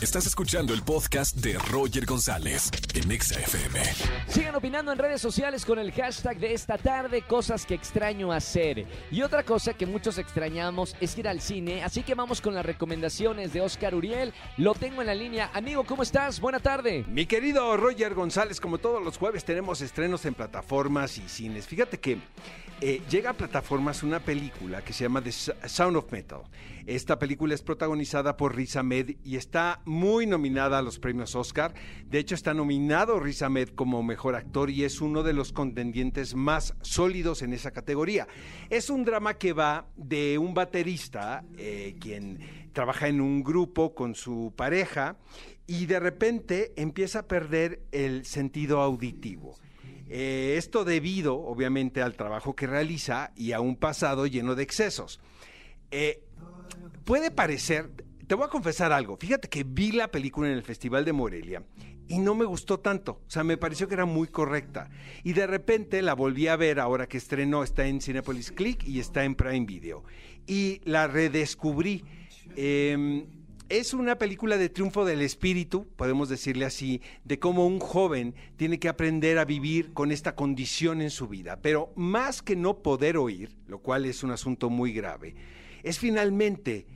Estás escuchando el podcast de Roger González en Exa FM. Sigan opinando en redes sociales con el hashtag de esta tarde, cosas que extraño hacer. Y otra cosa que muchos extrañamos es ir al cine, así que vamos con las recomendaciones de Oscar Uriel. Lo tengo en la línea. Amigo, ¿cómo estás? Buena tarde. Mi querido Roger González, como todos los jueves tenemos estrenos en plataformas y cines. Fíjate que eh, llega a plataformas una película que se llama The Sound of Metal. Esta película es protagonizada por Riz Ahmed y está muy nominada a los premios Oscar. De hecho, está nominado Riz Ahmed como mejor actor y es uno de los contendientes más sólidos en esa categoría. Es un drama que va de un baterista, eh, quien trabaja en un grupo con su pareja y de repente empieza a perder el sentido auditivo. Eh, esto debido, obviamente, al trabajo que realiza y a un pasado lleno de excesos. Eh, puede parecer, te voy a confesar algo, fíjate que vi la película en el Festival de Morelia y no me gustó tanto, o sea, me pareció que era muy correcta. Y de repente la volví a ver ahora que estrenó, está en Cinepolis Click y está en Prime Video. Y la redescubrí. Em, es una película de triunfo del espíritu, podemos decirle así, de cómo un joven tiene que aprender a vivir con esta condición en su vida. Pero más que no poder oír, lo cual es un asunto muy grave, es finalmente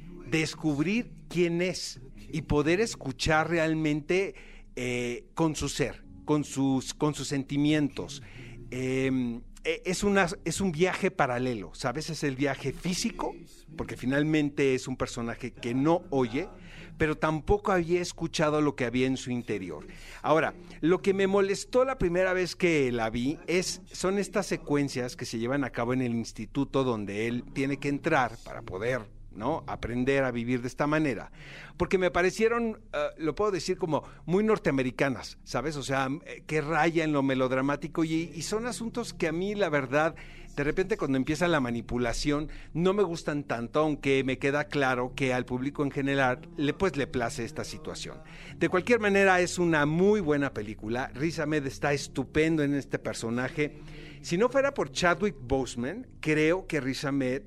descubrir quién es y poder escuchar realmente eh, con su ser, con sus, con sus sentimientos. Em, e, es, una, es un viaje paralelo, ¿sabes? Es el viaje físico, porque finalmente es un personaje que no oye, pero tampoco había escuchado lo que había en su interior. Ahora, lo que me molestó la primera vez que la vi es, son estas secuencias que se llevan a cabo en el instituto donde él tiene que entrar para poder ¿no? Aprender a vivir de esta manera. Porque me parecieron, eh, lo puedo decir como muy norteamericanas, ¿sabes? O sea, eh, que raya en lo melodramático y, y, son asuntos que a mí, la verdad, de repente cuando empieza la manipulación, no me gustan tanto, aunque me queda claro que al público en general, le, pues le place esta situación. De cualquier manera, es una muy buena película. Riz Ahmed está estupendo en este personaje. Si no fuera por Chadwick Boseman, creo que Riz Ahmed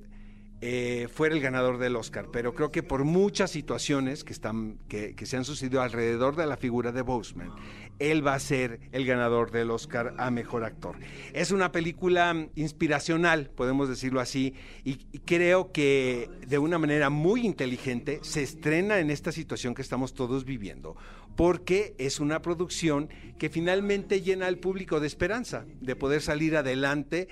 eh, fuera el ganador del Oscar, pero creo que por muchas situaciones que, están, que, se han sucedido alrededor de la figura de Boseman, él va a ser el ganador del Oscar a Mejor Actor. Es una película inspiracional, podemos decirlo así, y, creo que de una manera muy inteligente se estrena en esta situación que estamos todos viviendo, porque es una producción que finalmente llena al público de esperanza, de poder salir adelante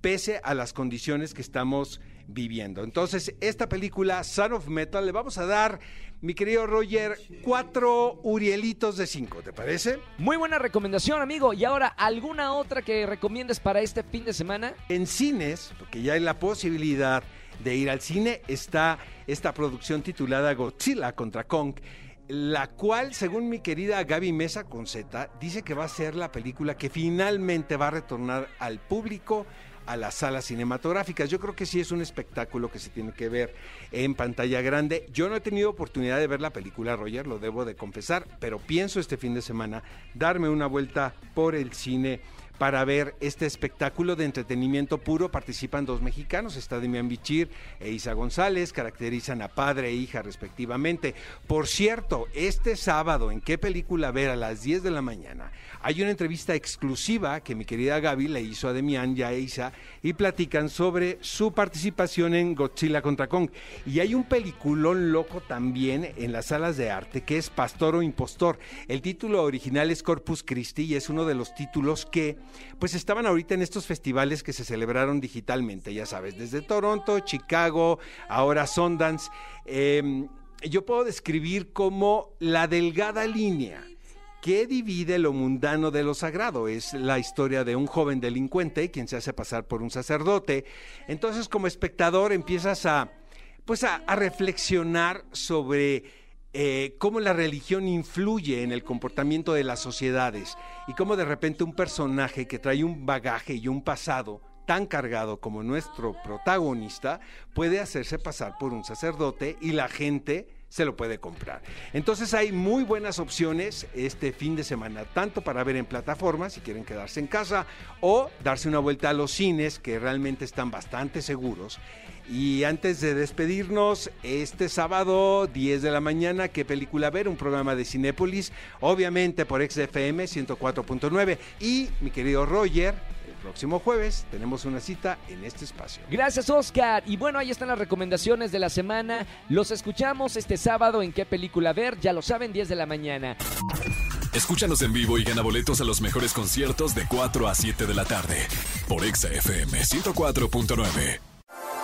pese a las condiciones que estamos viviendo. Entonces, esta película, Son of Metal, le vamos a dar, mi querido Roger, cuatro Urielitos de cinco, ¿te parece? Muy buena recomendación, amigo. Y ahora, ¿alguna otra que recomiendes para este fin de semana? En cines, porque ya hay la posibilidad de ir al cine, está esta producción titulada Godzilla contra Kong la cual, según mi querida Gaby Mesa Conceta, dice que va a ser la película que finalmente va a retornar al público a las salas cinematográficas. Yo creo que sí es un espectáculo que se tiene que ver en pantalla grande. Yo no he tenido oportunidad de ver la película, Roger, lo debo de confesar, pero pienso este fin de semana darme una vuelta por el cine para ver este espectáculo de entretenimiento puro. Participan dos mexicanos, está Demian Bichir e Isa González, caracterizan a padre e hija respectivamente. Por cierto, este sábado, ¿en qué película ver a las 10 de la mañana? Hay una entrevista exclusiva que mi querida Gaby le hizo a Demian y a Isa y platican sobre su participación en Godzilla contra Kong. Y hay un peliculón loco también en las salas de arte que es Pastor o Impostor. El título original es Corpus Christi y es uno de los títulos que pues estaban ahorita en estos festivales que se celebraron digitalmente, ya sabes, desde Toronto, Chicago, ahora Sundance. Em, yo puedo describir como la delgada línea ¿Qué divide lo mundano de lo sagrado? Es la historia de un joven delincuente quien se hace pasar por un sacerdote. Entonces, como espectador, empiezas a, pues a, reflexionar sobre eh, cómo la religión influye en el comportamiento de las sociedades y cómo de repente un personaje que trae un bagaje y un pasado tan cargado como nuestro protagonista puede hacerse pasar por un sacerdote y la gente se lo puede comprar. Entonces hay muy buenas opciones este fin de semana, tanto para ver en plataformas si quieren quedarse en casa o darse una vuelta a los cines que realmente están bastante seguros. Y antes de despedirnos, este sábado, 10 de la mañana, ¿qué película ver? Un programa de Cinépolis, obviamente por XFM 104.9. Y mi querido Roger, el próximo jueves tenemos una cita en este espacio. Gracias, Oscar. Y bueno, ahí están las recomendaciones de la semana. Los escuchamos este sábado en qué película ver. Ya lo saben, 10 de la mañana. Escúchanos en vivo y gana boletos a los mejores conciertos de 4 a 7 de la tarde por XFM 104.9.